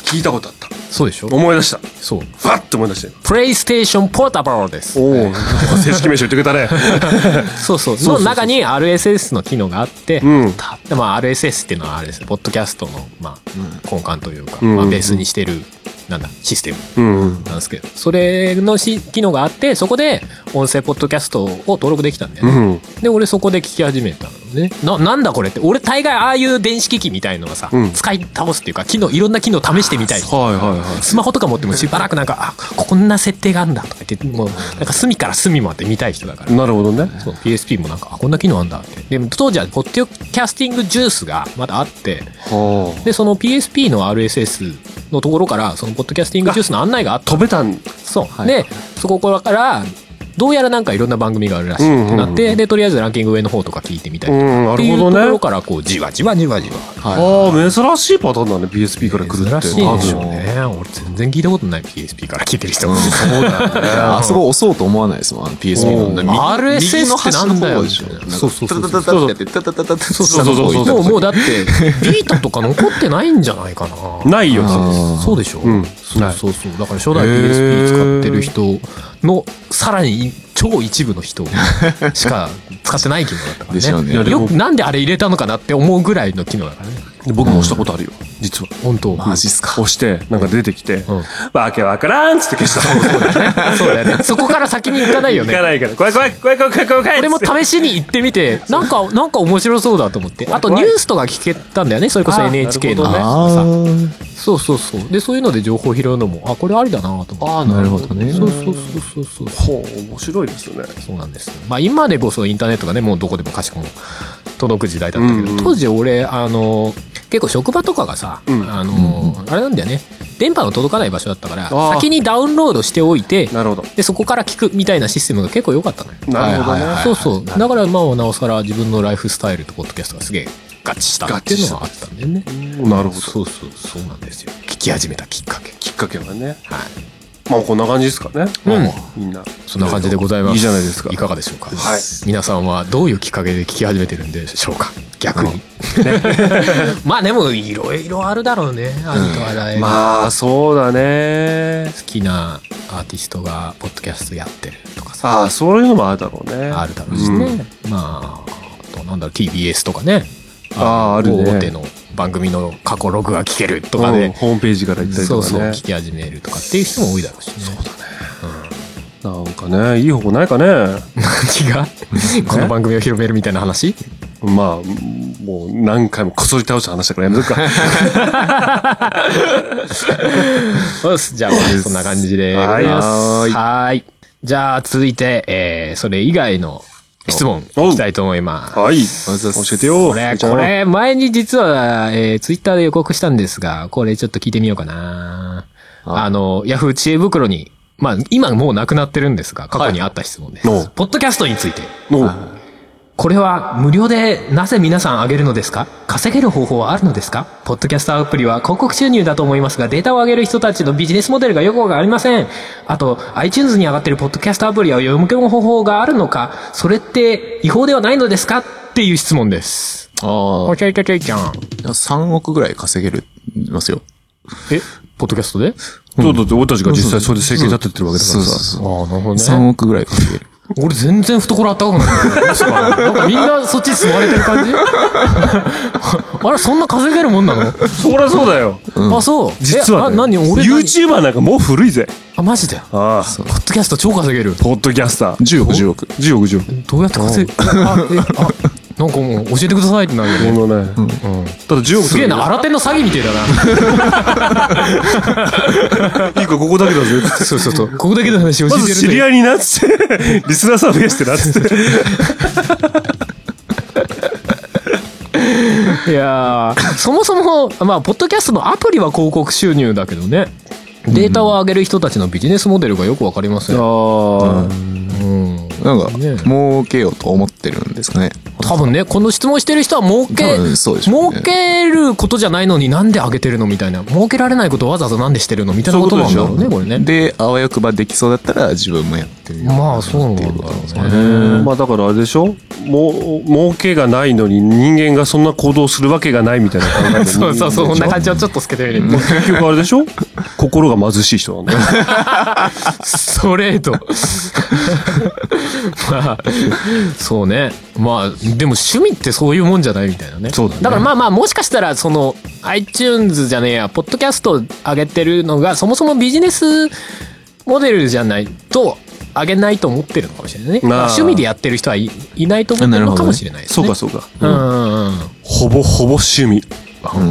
聞いたことあった。そうでしょ？思い出した。そう。ファッて思い出したよ。プレイステーションポータブルです。おお、正式名称言ってくれたね。そうそう。その中に RSS の機能があって、うんたまあ RSS っていうのはあれですね、ポッドキャストの、まあ、根幹というか、うんまあベースにしてる、なんだ、システムうん。なんですけど、それのし機能があって、そこで音声ポッドキャストを登録できたんだよね。うん。で、俺そこで聞き始めたのね。ね。な、なんだこれって。俺大概ああいう電子機器みたいのはさ、うん使い倒すっていうか、機能、いろんな機能試してみたい。はいはいはい。スマホとか持ってもしばらくなんか、あ、こんな設定があるんだとか言って、もう、なんか隅から隅まで見たい人だから。なるほどね。そう、PSP もなんか、あ、こんな機能あんだって。でも当時は、ポッドキャスティングジュースがまだあって、はあ。で、その PSP の RSS のところから、そのポッドキャスティングジュースの案内があった。飛べたん。そう。で、そこから、どうやらなんかいろんな番組があるらしいってなって、で、とりあえずランキング上の方とか聞いてみたりとかっていうるほどね。ところから、こう、じわじわじわじわ。ああ、珍しいパターンだね、PSP から来るって。珍しいでしょう多分ね。俺全然聞いたことない PSP から聞いてる人。そうだよね。あそこ押そうと思わないですもん、あの PSP の。右 RSS 右のてなんだよそうそうそう。タタタタってやって、タタタタってそうそうそうそうもう、もうだって、ビータとか残ってないんじゃないかな。ないよ、そうでしょ、んそうそうそう。だから初代 PSP 使ってる人の、さらに超一部の人しか使ってない機能だったからねよくなんであれ入れたのかなって思うぐらいの機能だからね。僕も押したことあるよ、実は。本当。マジっすか。押して、なんか出てきてうん、わけわからんっつって消した。そうだよね。そこから先に行かないよね行か。ないから。怖い怖い怖い怖い怖い怖い怖い。俺も試しに行ってみて、なんか、なんか面白そうだと思って。あとニュースとか聞けたんだよね。それこそあー NHK のなるさあーそうそうそう。で、そういうので情報拾うのも、あ、これありだなと思って。ああ、なるほどね。そうそうそうそうそう。ほう、面白いですよね。そうなんですよ。まあ今でこそインターネットがね、もうどこでもかしこも届く時代だったけど、うんうん当時俺、あの、結構職場とかがさ、うんあの、あれなんだよね。電波の届かない場所だったから、ー先にダウンロードしておいて。で、そこから聞くみたいなシステムが結構良かったのよ。なるほどね。そうそう。だからまあなおさら自分のライフスタイルとポッドキャストがすげえ合致したっていうのがあったんだよね。なるほど。そうそう、そうなんですよ。聞き始めたきっかけ。きっかけはね。はい。まあこんな感じですかね。うんみんな。そんな感じでございます。いいじゃないですかいかがでしょうか。はい皆さんはどういうきっかけで聞き始めてるんでしょうか。逆に。まあ でも、いろいろあるだろうね。ありとあらゆる。まあ、そうだね。好きなアーティストがポッドキャストやってるとかさ。ああ、そういうのもあるだろうね。あるだろうしね。まあ、あとなんだろう、TBS とかね。あーあるね大手の番組の過去ログが聞けるとうんかで。ホームページから行ったりそうそう、とかね。聞き始めるとかっていう人も多いだろうしね。なんかね、いい方法ないかね。何が？この番組を広めるみたいな話？まあ、もう何回もこそり倒した話だからやめとくか。よし、じゃあ、そんな感じで。はいはーい。じゃあ、続いて、えー、それ以外の質問、おいきたいと思います。はい。教えてよ。これ、こ。れ、前に実は、えー、ツイッターで予告したんですが、これちょっと聞いてみようかな。あの、ヤフー知恵袋に、まあ、今もうなくなってるんですが、過去にあった質問です。おポッドキャストについて。おこれは無料でなぜ皆さん上げるのですか？稼げる方法はあるのですか？ポッドキャストアプリは広告収入だと思いますが、データを上げる人たちのビジネスモデルがよくわかりません。あと、iTunes に上がってるポッドキャストアプリは読み込む方法があるのか？それって違法ではないのですか？っていう質問です。あおちゃいちゃいちゃいちゃん。あ、3億ぐらい稼げる、ますよ。え？ポッドキャストで？そうだって俺たちが実際それで生計立ててるわけだからさ。そうそうそう。ああ、なるほど3億ぐらい稼げる。俺全然懐あったかくない？なんかみんなそっち進まれてる感じ？あれ、そんな稼げるもんなの、そりゃそうだよ。あ、そう。実はね、えあ何？俺何？YouTuber なんかもう古いぜ。あ、マジで？ポああ。ッドキャスト超稼げる。ポッドキャスター。10億、10億。10億、10億。どうやって稼い、あ、え、あ、なんかもう教えてくださいってなるよね。ね。うん。だって10億すげえな、新手の詐欺みてえだな。いいか、ここだけだぜ。そうそうそう。ここだけの話教えてまるず知り合いになっつって、リスナーさん増やしてなっつって。いやーそもそも、まあ、ポッドキャストのアプリは広告収入だけどね。データを上げる人たちのビジネスモデルがよくわかりません。あうん。なんか、ね儲けようと思ってるんですかね。多分ね、この質問してる人は儲け、うでしょうね儲けることじゃないのになんで上げてるのみたいな。儲けられないことをわざわざなんでしてるのみたいなことなんだろうね、これね。で、あわよくばできそうだったら自分もやってるよ。まあ、そうなんだろうあ。ね。まあだからあれでしょ？もう、儲けがないのに人間がそんな行動するわけがないみたいな考えでそうそうそう、こんな感じ。じをちょっと透けてみる。結局あれでしょ？心が貧しい人なんだよ。ストレート。まあ、そうね。まあ、でも趣味ってそういうもんじゃないみたいなね。そうだねからまあまあ、もしかしたら、その、iTunes じゃねえや、ポッドキャスト上げてるのが、そもそもビジネスモデルじゃないと、上げないと思ってるのかもしれないね。まあまあ趣味でやってる人はいいないと思ってるのかもしれないですね。そうかそうか。うんうんうん。ほぼほぼ趣味。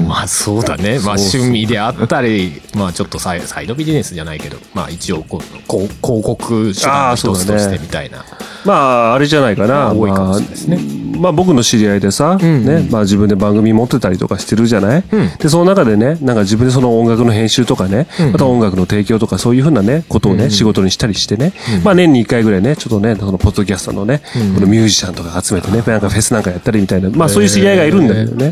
まあそうだね。まあ趣味であったり、まあちょっとサイサイドビジネスじゃないけど、まあ一応こうこう広告手段の一つとしてみたいな。まあ、あれじゃないかな。多いかもしれないですねまあまあ僕の知り合いでさ、んね、まあ自分で番組持ってたりとかしてるじゃない、うん。で、その中でね、なんか自分でその音楽の編集とかね、うんまた音楽の提供とかそういうふうなね、ことをね、仕事にしたりしてね、まあ年に一回ぐらいね、ちょっとね、そのポッドキャストのね、うんこのミュージシャンとか集めてね、なんかフェスなんかやったりみたいな、まあそういう知り合いがいるんだけどね。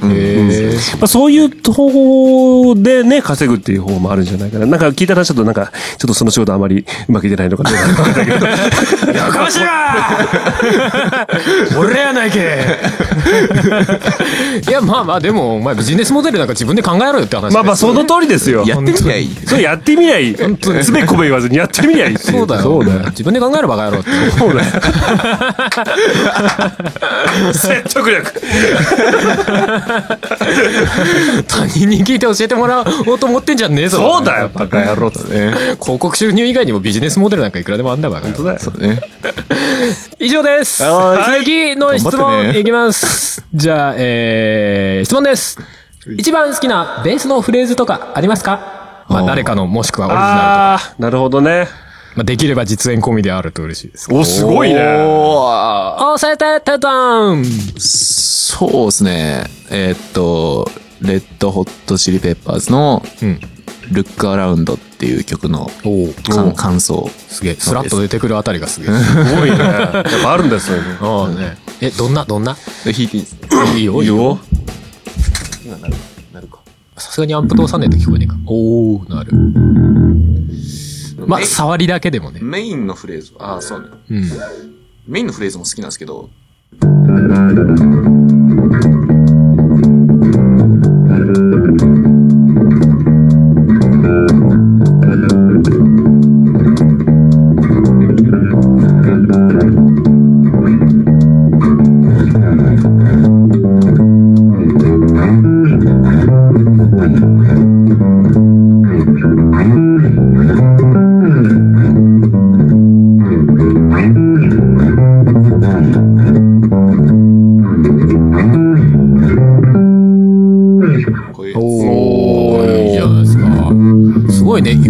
まあそういう方法でね、稼ぐっていう方もあるんじゃないかな。なんか聞いたらちょっとなんか、ちょっとその仕事あまりうまくいってないのかな。やかましいわ 俺やないけ いやまあまあでもお前ビジネスモデルなんか自分で考えろよって話まあまあその通りですよ。やってみりゃいい。それやってみりゃいい。つべこべ言わずにやってみりゃいいっていそうだよそうだよ。自分で考えろバカ野郎ってそうだよ。説得力。他人に聞いて教えてもらおうと思ってんじゃねえぞそうだよ、バカ野郎ってね。広告収入以外にもビジネスモデルなんかいくらでもあんだバカ野郎本当だよ。そうね。以上ですは次の質頑張ってね問いきますじゃあえー、質問です一番好きなベースのフレーズとかありますか？まあ誰かのもしくはオリジナルとかああ、なるほどね。まあ、できれば実演込みであると嬉しいです。お、すごいね。おーおせててたんそうですね。えーっと、レッドホットチリペッパーズのうん。Look Around っていう曲の感感想。すげえ。スラッと出てくるあたりがすげえ。すごいね。やっぱあるんですよね。ああね。え、どんな、どんな？で弾いていいですか？いいよ、いいよ。今なるなるか。さすがにアンプ通さねえと聞こえねえか。おおなる。まあ、触りだけでもね。メインのフレーズは、ああ、そうね。うん。メインのフレーズも好きなんですけど、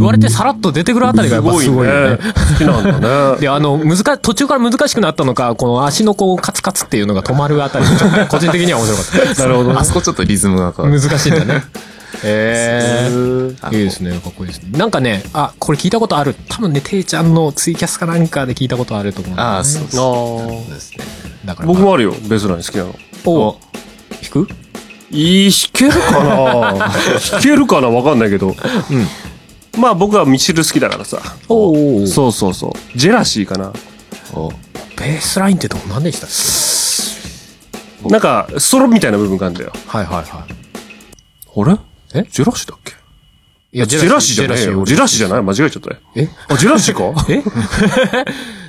ごいね。言われてさらっと出てくるあたりがやっぱすごいよね。好きなんだね。で、あの、難か、途中から難しくなったのか、この足のこう、カツカツっていうのが止まるあたり、個人的には面白かった。なるほどねあそこちょっとリズムが変わる。難しいんだね。えー。いいですね。かっこいいですね。なんかね、あ、これ聞いたことある。多分ね、ていちゃんのツイキャスかなんかで聞いたことあると思うんねああ、そうあそうーですね。だから、僕もあるよ、ベースライン好きなの。お弾く？いい、弾けるかな？弾けるかな？わかんないけど。まあ僕はミシル好きだからさ。おおそうそうそう。ジェラシーかな。おベースラインってどんなんでしたっけ？なんか、ソロみたいな部分があるんだよ。はいはいはい。あれ？え？ジェラシーだっけ？いや、ジェラシーじゃないよ。ジェラシーじゃない？間違えちゃったよ。え？あ、ジェラシーか？え？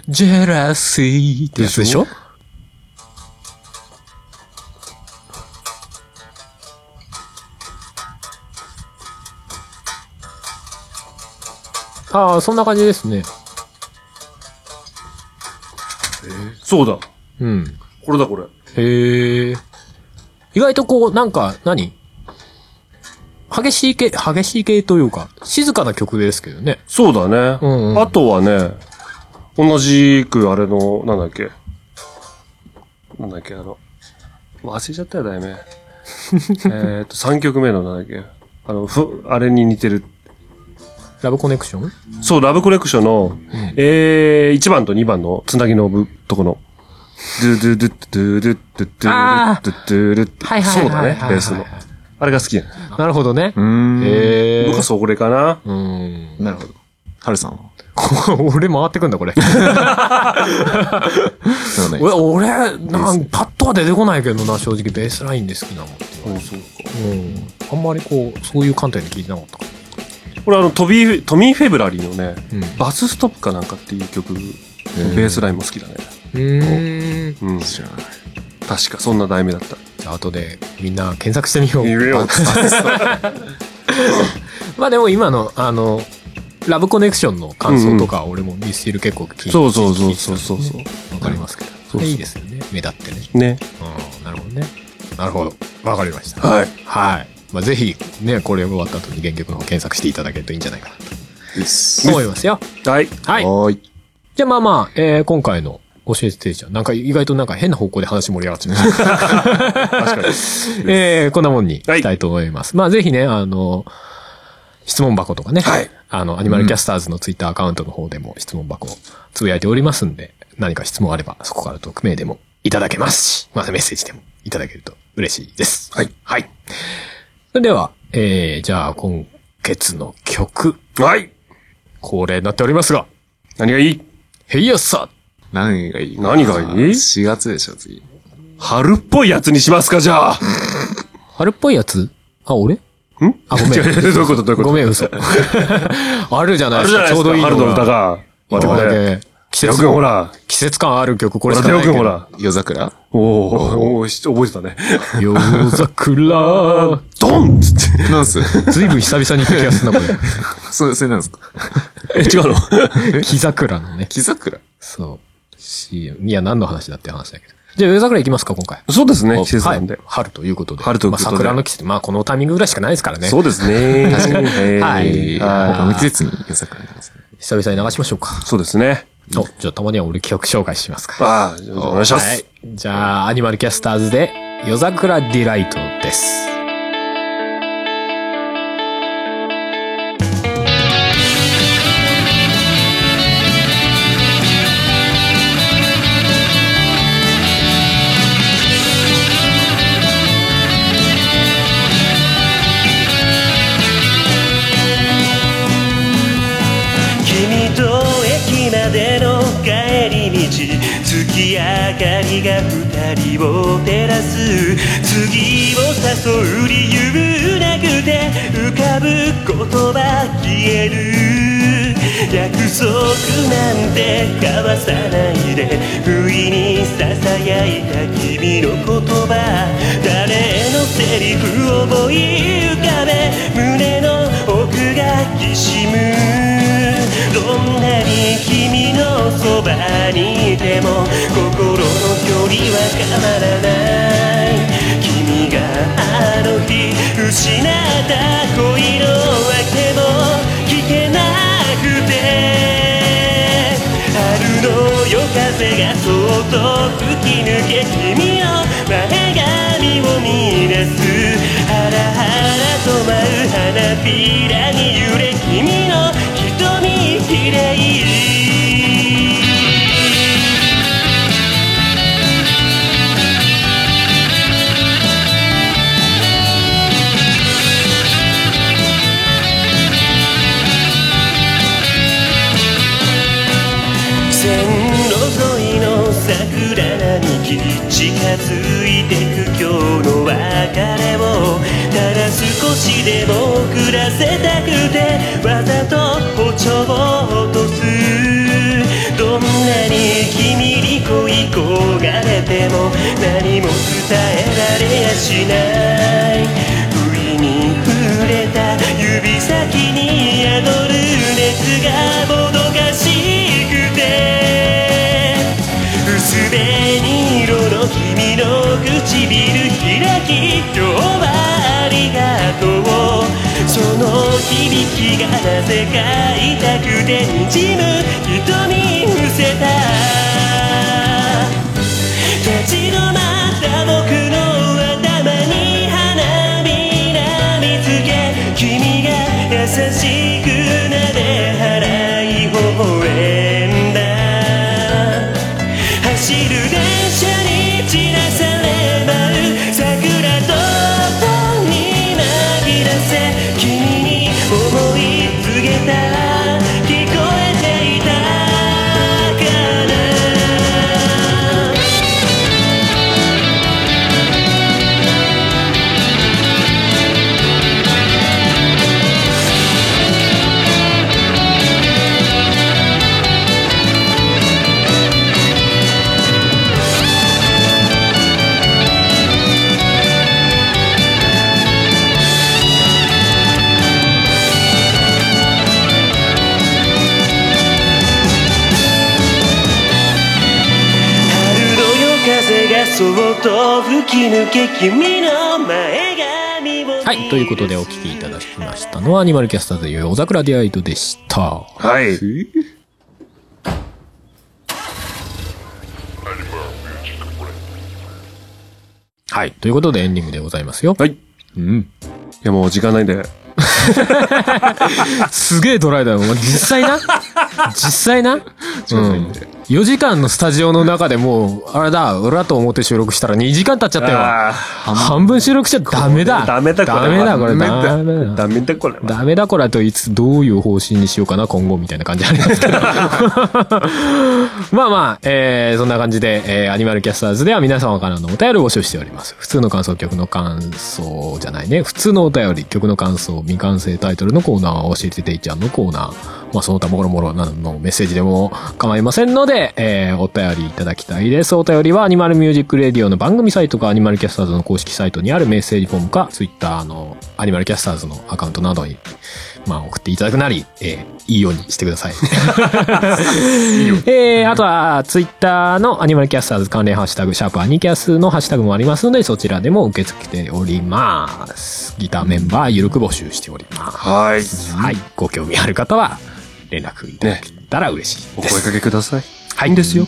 ジェラシーってやつでしょ？ああ、そんな感じですね。そうだ。うん。これだこれ。へえ。意外とこう、なんか、何？激しい系、激しい系というか、静かな曲ですけどね。そうだね。うんうんあとはね、同じくあれの、なんだっけ。なんだっけ、あの、忘れちゃったよ、題名。えっと、3曲目のなんだっけ。あの、ふ、あれに似てる。ラブコネクション？そう、ラブコレクションの、えー、1番と2番のつなぎのぶとこの。ドゥドゥドゥドゥドゥドゥドゥドゥドゥドゥドゥはいはいそうだねベースの。あれが好きやね。なるほどね。うーん。へえ。僕はそれかな。うん。なるほど。はるさんは俺回ってくんだ、これ。俺、俺、なんパッとは出てこないけどな、正直ベースラインで好きなのって。うん、そうか。うん。あんまりこう、そういう観点で聞いてなかったかこれあの、トビー、トミー・フェブラリーのね、うんバスストップかなんかっていう曲、ベースラインも好きだね。うーん。うん。知らない。じ確かそんな題名だった。ゃあ、後でみんな検索してみよう。言えよ。まあでも今の、あの、ラブコネクションの感想とか、俺もミスチル結構聞いてそうそうそうそうそうそう。わかりますけど。そうそういいですよね。目立ってね。ね。うん、なるほどね。なるほど。わかりました。はい。はい。まあ、ぜひ、ね、これ終わった後に原曲の方検索していただけるといいんじゃないかな。と思いますよ。はい。はい。はーい。じゃあまあまあ、えー、今回の教えてちゃん。なんか意外となんか変な方向で話盛り上がっちゃう。確かに。えー、こんなもんにしたいと思います。まあぜひね、あの、質問箱とかね。はいあの、アニマルキャスターズのツイッターアカウントの方でも質問箱をつぶやいておりますんで、何か質問あればそこから匿名でもいただけますし、またメッセージでもいただけると嬉しいです。はい。はい。それでは、えー、じゃあ今月の曲、はい。恒例になっておりますが、何がいい？ヘイヤッサ何がいい？何がいい ?4 月でしょ、次。春っぽいやつにしますか、じゃあ。春っぽいやつ？あ、俺？ん？あ、ごめん。どういうこと？どういうこと？ごめん、嘘。あるじゃないですか。あるじゃないですか。ちょうどいいの春の歌。が。待って待って待って。季節ほら。季節感ある曲、これしかないけど。ほら。夜桜？おおおー覚えてたね。夜桜。ドンっつって。なんす？ずいぶん久々に聞きやすいな、こそれ、それなんですか？え、違うの？れ。木桜のね。木桜？そう。し、いや、何の話だって話だけど。じゃあ、夜桜行きますか、今回。そうですね、季節はないんで。。春ということで。春ということでまあ、桜の季節。まあ、このタイミングぐらいしかないですからね。そうですね。確かに。はい他の季節に夜桜になりますね。久々に流しましょうか。そうですね。お、じゃあ、たまには俺企画紹介しますか。ああ、お願いしまはいす。。じゃあ、アニマルキャスターズで、夜桜ディライトです。かりが二人を照らす次を誘う理由なくて浮かぶ言葉消える。約束なんて交わさないで。不意に囁いた君の言葉誰のセリフを思い浮かべ。胸の奥がきしむ。どんなに君のそばにいても心の距離は変わらない君があの日失った恋の訳も聞けなくて春の夜風がそっと吹き抜け君の前髪を見出すハラハラと舞う花びらに揺れ君の近づいてく今日の別れをただ少しでも遅らせたくてわざと歩調を落とすどんなに君に恋焦がれても何も伝えられやしない。不意に触れた指先に宿る熱がも唇開き今日はありがとうその響きがなぜか痛くて滲む瞳伏せた立ち止まった僕の頭に花びら見つけ君が優しく君はい。ということでお聞きいただきましたのは、アニマルキャスターズ夜桜ディアイドでした。はい。はい。ということでエンディングでございますよ。はい。いうん。や、もう時間ないんで。すげえドライだよ。実際な？実際な？うん。4時間のスタジオの中でもう、あれだ、裏と表収録したら2時間経っちゃったよ。あ半分収録しちゃダメだ。ダメだこれダメだ、これ。ダメだダメだ。ダメだこれは。ダメだこれといつどういう方針にしようかな今後みたいな感じありますけどまあまあ、えー、そんな感じで、えー、アニマルキャスターズでは皆様からのお便りを募集しております普通の感想曲の感想じゃないね普通のお便り曲の感想未完成タイトルのコーナー教えてていちゃんのコーナーまあその他もろもろなどのメッセージでも構いませんので、えー、お便りいただきたいですお便りはアニマルミュージックレディオの番組サイトかアニマルキャスターズの公式サイトにあるメッセージフォームかツイッターのアニマルキャスターズのアカウントなどにまあ、送っていただくなり、えーいいようにしてください。えーあとは、ツイッターのアニマルキャスターズ関連ハッシュタグ、シャープアニキャスのハッシュタグもありますので、そちらでも受け付けております。ギターメンバー、ゆるく募集しております。はい。はい。ご興味ある方は、連絡いただけたら嬉しいです。お声かけください。はい。いいんですよ。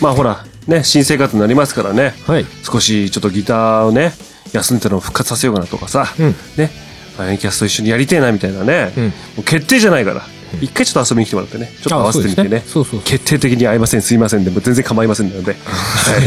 まあほら、ね、新生活になりますからね。はい。少しちょっとギターをね、休んでたのを復活させようかなとかさ、うんね、アニキャスと一緒にやりてえなみたいなね、うんもう決定じゃないから、一回ちょっと遊びに来てもらってね、ちょっと合わせてみてね、そうですねそうそうそう決定的に会いません、すいませんで、もう全然構いませんので、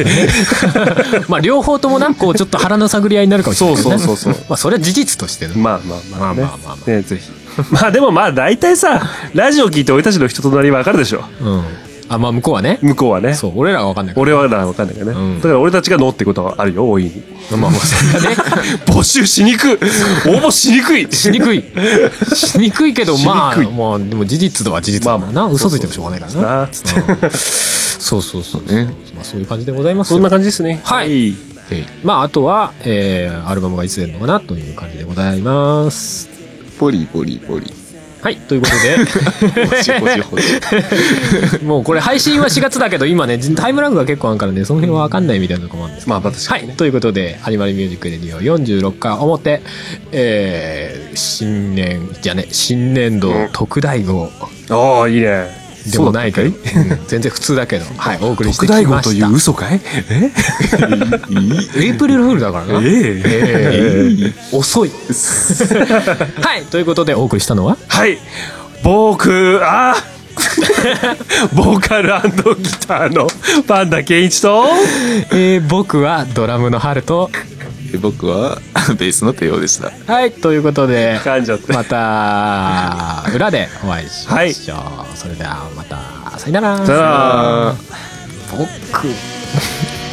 まあ、両方ともな、こう、ちょっと腹の探り合いになるかもしれない、ね。そうそうそうそうまあ、それは事実としてね。まあまあまあね、まあまあまあまね、ぜひ。まあでもまあ大体さ、ラジオ聞いて俺たちの人となりわかるでしょ。うん。あ、まあ、向こうはね。向こうはね。そう、俺らはわかんないから。俺はわかんないけどね、うんだから俺たちがノーってことはあるよ、大いに。まあまあ、それはね。募集しにくい応募しにくいしにくい。しにくいけど、まあ、しにくいまあ、でも事実とは事実だもんな。嘘ついてもしょうがないからな。なつってそうそうそう。ね。まあ、そういう感じでございますよそんな感じですね。はいえーまあ、あとは、えー、アルバムがいつ出るのかなという感じでございます。ポリポリポリ。はい、ということ。で、もうこれ配信は4月だけど、今ね、タイムラグが結構あるからね、その辺はわかんないみたいなとこもあるんですけどまあ、確かにはい。ということで、アニマルミュージックレディオ46回表、えー、新年、じゃね、新年度うん特大号ああ、いいね。でもないかい、そうだっうん全然普通だけど、はい、お送りしてきました。という嘘かい？え エイプリルフールだからな。えええー遅い。はい、ということでお送りしたのは？はい。僕、あー ボーカルギターのパンダケンイチと、えー僕はドラムのハルト。え僕は ベースの帝王でした。はい、ということで。また、裏でお会いしましょう。それではまた、さよなら。さよなら僕。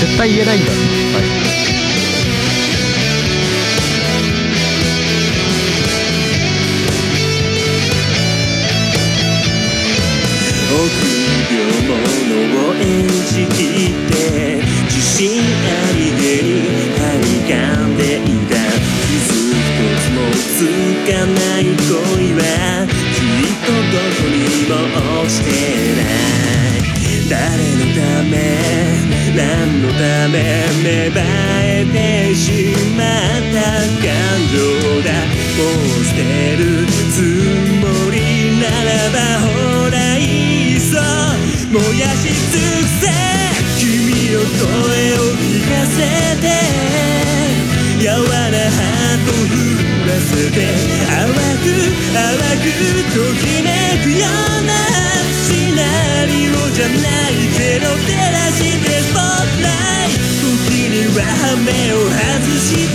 絶対言えないんだよ。臆きって自信ありげに張り噛んでいた傷一つもつかない恋はきっとどこにも落ちてない。誰のため何のため芽生えてしまった感情だ。もう捨てるつもりならばほらいっそ燃やし尽くせ。の声を聞かせて柔らなハート降らせて淡く淡くときめくようなシナリオじゃないけど照らしてスポットライト。時には目を外して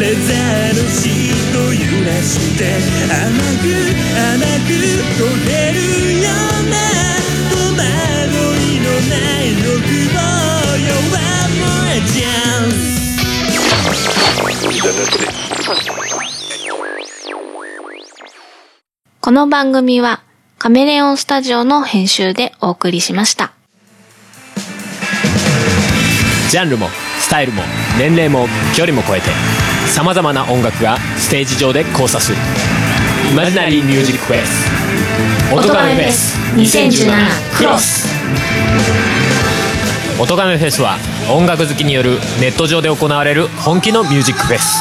レザーのシート揺らして甘く甘く溶けるようなこの番組はカメレオンスタジオの編集でお送りしました。ジャンルもスタイルも年齢も距離も超えてさまざまな音楽がステージ上で交差する。イマジナリーミュージックフェス。音亀フェス2017クロス音亀フェスは音楽好きによるネット上で行われる本気のミュージックフェス。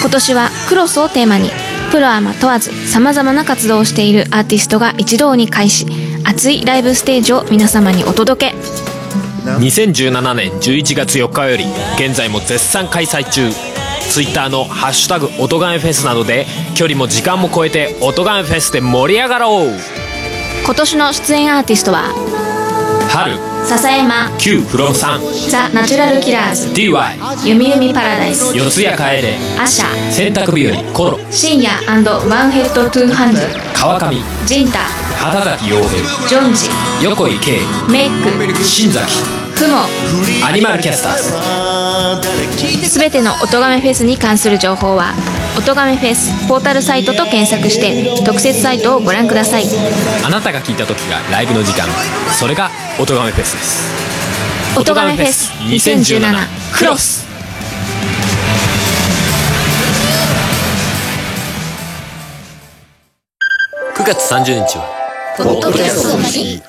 今年はクロスをテーマにプロアマ問わず様々な活動をしているアーティストが一堂に会し熱いライブステージを皆様にお届け。2017年11月4日より現在も絶賛開催中。Twitter の「ハッシュタグ音亀フェス」などで距離も時間も超えて音亀フェスで盛り上がろう。今年の出演アーティストは春。笹山。Q フロムさんザ・ナチュラルキラーズ。DY ゆみゆみパラダイス。四谷楓アシャ。洗濯日和コロ。深夜ワンヘッドトゥーハンズ。川上。ジンタ。畑崎陽平。ジョンジ。横井圭。メイク。新崎クモアニマルキャスターズ。すべての音亀フェスに関する情報は音亀フェスポータルサイトと検索して特設サイトをご覧ください。あなたが聞いた時がライブの時間。それが音亀フェスです。音亀フェス2017クロス。9月30日はポッドキャストの日